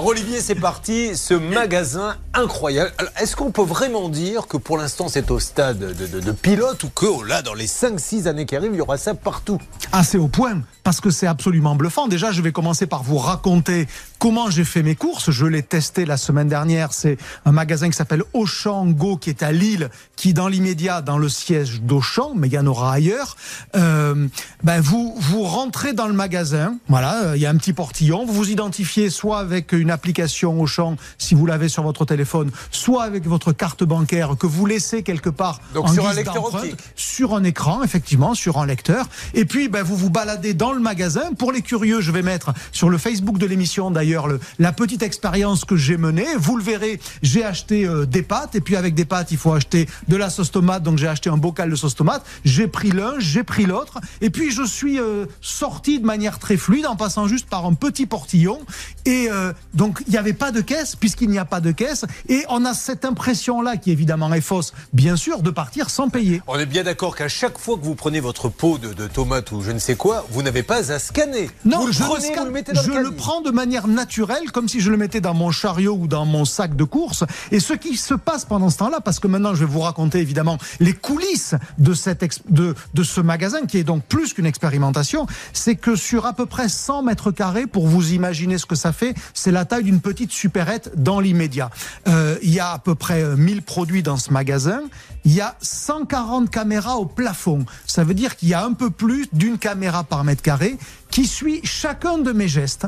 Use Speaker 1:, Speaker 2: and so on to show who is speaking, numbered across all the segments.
Speaker 1: Alors Olivier, c'est parti, ce magasin incroyable. Est-ce qu'on peut vraiment dire que pour l'instant c'est au stade de, pilote ou que oh là, dans les 5-6 années qui arrivent, il y aura ça partout?
Speaker 2: Assez au point parce que c'est absolument bluffant. Déjà, je vais commencer par vous raconter comment j'ai fait mes courses. Je l'ai testé la semaine dernière. C'est un magasin qui s'appelle Auchan Go qui est à Lille, qui dans l'immédiat dans le siège d'Auchan, mais il y en aura ailleurs. Euh, ben vous vous rentrez dans le magasin. Voilà, euh, il y a un petit portillon. Vous vous identifiez soit avec une application Auchan, si vous l'avez sur votre téléphone, soit avec votre carte bancaire que vous laissez quelque part
Speaker 1: Donc sur un lecteur optique.
Speaker 2: sur un écran, effectivement, sur un lecteur. Et puis ben vous vous baladez dans le magasin. Pour les curieux, je vais mettre sur le Facebook de l'émission d'ailleurs la petite expérience que j'ai menée. Vous le verrez, j'ai acheté euh, des pâtes et puis avec des pâtes, il faut acheter de la sauce tomate. Donc j'ai acheté un bocal de sauce tomate. J'ai pris l'un, j'ai pris l'autre. Et puis je suis euh, sorti de manière très fluide en passant juste par un petit portillon. Et euh, donc il n'y avait pas de caisse puisqu'il n'y a pas de caisse. Et on a cette impression-là qui évidemment est fausse, bien sûr, de partir sans payer.
Speaker 1: On est bien d'accord qu'à chaque fois que vous prenez votre pot de, de tomates ou je ne sais quoi, vous n'avez pas à scanner.
Speaker 2: Non, je, le, prends de manière naturelle, comme si je le mettais dans mon chariot ou dans mon sac de course. Et ce qui se passe pendant ce temps-là, parce que maintenant je vais vous raconter évidemment les coulisses de, cette de, de ce magasin, qui est donc plus qu'une expérimentation, c'est que sur à peu près 100 mètres carrés, pour vous imaginer ce que ça fait, c'est la d'une petite supérette dans l'immédiat. Euh, il y a à peu près 1000 euh, produits dans ce magasin. Il y a 140 caméras au plafond. Ça veut dire qu'il y a un peu plus d'une caméra par mètre carré qui suit chacun de mes gestes.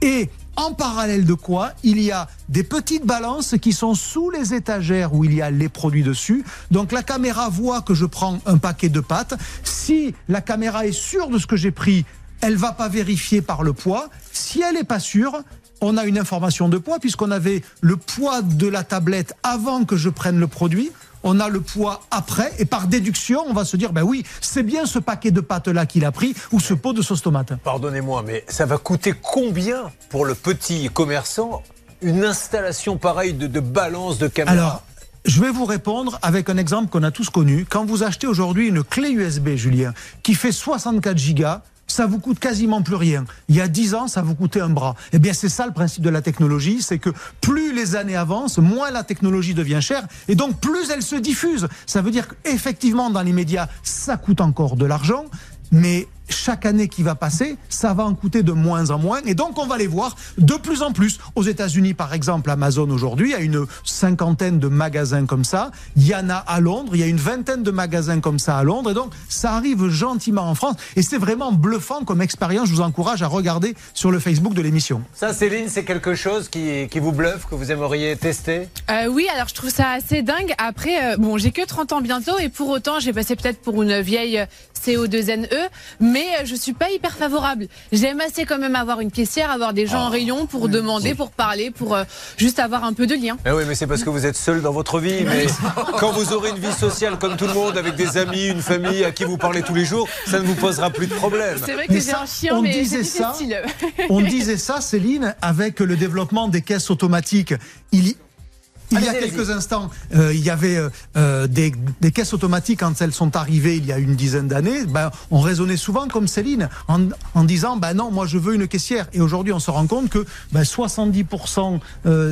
Speaker 2: Et en parallèle de quoi, il y a des petites balances qui sont sous les étagères où il y a les produits dessus. Donc la caméra voit que je prends un paquet de pâtes. Si la caméra est sûre de ce que j'ai pris, elle va pas vérifier par le poids. Si elle n'est pas sûre, on a une information de poids puisqu'on avait le poids de la tablette avant que je prenne le produit on a le poids après, et par déduction, on va se dire, ben oui, c'est bien ce paquet de pâtes-là qu'il a pris, ou ce pot de sauce tomate.
Speaker 1: Pardonnez-moi, mais ça va coûter combien pour le petit commerçant une installation pareille de, balance de caméra
Speaker 2: Alors, je vais vous répondre avec un exemple qu'on a tous connu. Quand vous achetez aujourd'hui une clé USB, Julien, qui fait 64 gigas, ça vous coûte quasiment plus rien. Il y a 10 ans, ça vous coûtait un bras. Eh bien, c'est ça le principe de la technologie, c'est que plus les années avancent, moins la technologie devient chère, et donc plus elle se diffuse. Ça veut dire qu'effectivement, dans l'immédiat, ça coûte encore de l'argent, mais chaque année qui va passer, ça va en coûter de moins en moins. Et donc, on va les voir de plus en plus. Aux États-Unis, par exemple, Amazon aujourd'hui a une cinquantaine de magasins comme ça. Il y en a à Londres. Il y a une vingtaine de magasins comme ça à Londres. Et donc, ça arrive gentiment en France. Et c'est vraiment bluffant comme expérience. Je vous encourage à regarder sur le Facebook de l'émission.
Speaker 1: Ça, Céline, c'est quelque chose qui, qui, vous bluffe, que vous aimeriez tester?
Speaker 3: Euh, Oui, alors je trouve ça assez dingue. Après, euh, bon, j'ai que 30 ans bientôt. Et pour autant, j'ai passé peut-être pour une vieille CO2NE, mais je suis pas hyper favorable. J'aime assez quand même avoir une caissière, avoir des gens en ah, rayon pour demander, pour parler, pour euh, juste avoir un peu de lien.
Speaker 1: Eh oui, mais c'est parce que vous êtes seul dans votre vie. Mais quand vous aurez une vie sociale comme tout le monde, avec des amis, une famille à qui vous parlez tous les jours, ça ne vous posera plus de problème.
Speaker 3: C'est vrai que j'ai un chien, mais disait ça,
Speaker 2: on disait ça, Céline, avec le développement des caisses automatiques. Il, il y a quelques instants, euh, il y avait euh, euh, des, caisses automatiques quand elles sont arrivées il y a une dizaine d'années. Ben, on raisonnait souvent comme Céline en, disant ben non, moi je veux une caissière. Et aujourd'hui, on se rend compte que ben, 70%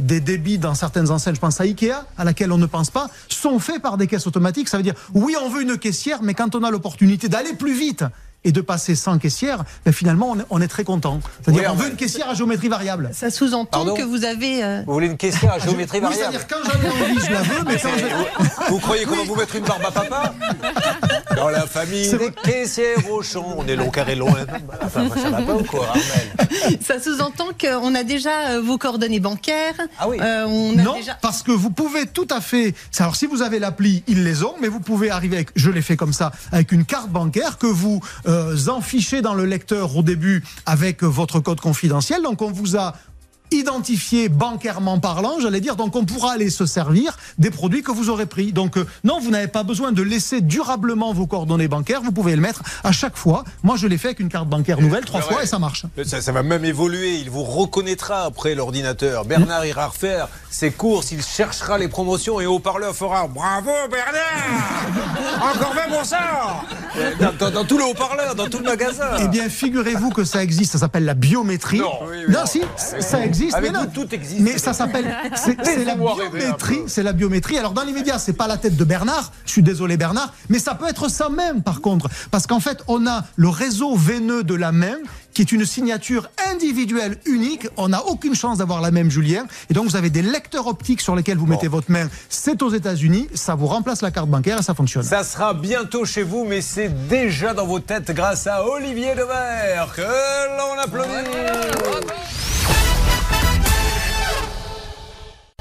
Speaker 2: des débits dans certaines enseignes, je pense à Ikea, à laquelle on ne pense pas, sont faits par des caisses automatiques. Ça veut dire oui, on veut une caissière, mais quand on a l'opportunité d'aller plus vite et de passer sans caissière, ben finalement, on est, très content. C'est-à-dire qu'on veut une caissière à géométrie variable.
Speaker 4: Ça sous-entend que vous avez.
Speaker 1: Euh, vous voulez une caissière à géométrie variable
Speaker 2: C'est-à-dire quand j'en ai envie, je la veux, mais quand
Speaker 1: Vous, croyez qu'on va vous mettre une barbe à papa Dans la famille des caissières au champ, on est long carré loin. Enfin, ça va pas ou quoi, Armel?
Speaker 4: Ça sous-entend qu'on a déjà euh, vos coordonnées bancaires.
Speaker 1: Ah oui.
Speaker 2: Euh, on a non, parce que vous pouvez tout à fait. Alors, si vous avez l'appli, ils les ont, mais vous pouvez arriver avec. Je l'ai fait comme ça, avec une carte bancaire que vous euh, dans le lecteur au début avec votre code confidentiel. Donc on vous a identifié bancairement parlant, j'allais dire, donc on pourra aller se servir des produits que vous aurez pris. Donc euh, non, vous n'avez pas besoin de laisser durablement vos coordonnées bancaires, vous pouvez le mettre à chaque fois. Moi, je l'ai fait avec une carte bancaire nouvelle trois fois et ça marche.
Speaker 1: Ça, va même évoluer, il vous reconnaîtra après l'ordinateur. Bernard ira refaire ses courses, il cherchera les promotions et au parleur fera Bravo Bernard Encore 20% dans, dans, tout le haut-parleur, dans tout le magasin.
Speaker 2: Eh bien, figurez-vous que ça existe, ça s'appelle la biométrie.
Speaker 1: Non,
Speaker 2: non si, ça existe existe.
Speaker 1: Avec vous, tout existe.
Speaker 2: Mais ça s'appelle. C'est la biométrie. C'est la biométrie. Alors, dans l'immédiat, c'est pas la tête de Bernard. Je suis désolé, Bernard. Mais ça peut être ça même, par contre. Parce qu'en fait, on a le réseau veineux de la main qui est une signature individuelle unique. On n'a aucune chance d'avoir la même, Julien. Et donc, vous avez des lecteurs optiques sur lesquels vous mettez votre main. C'est aux États-Unis. Ça vous remplace la carte bancaire et ça fonctionne.
Speaker 1: Ça sera bientôt chez vous, mais c'est déjà dans vos têtes grâce à Olivier Dever que l'on applaudit.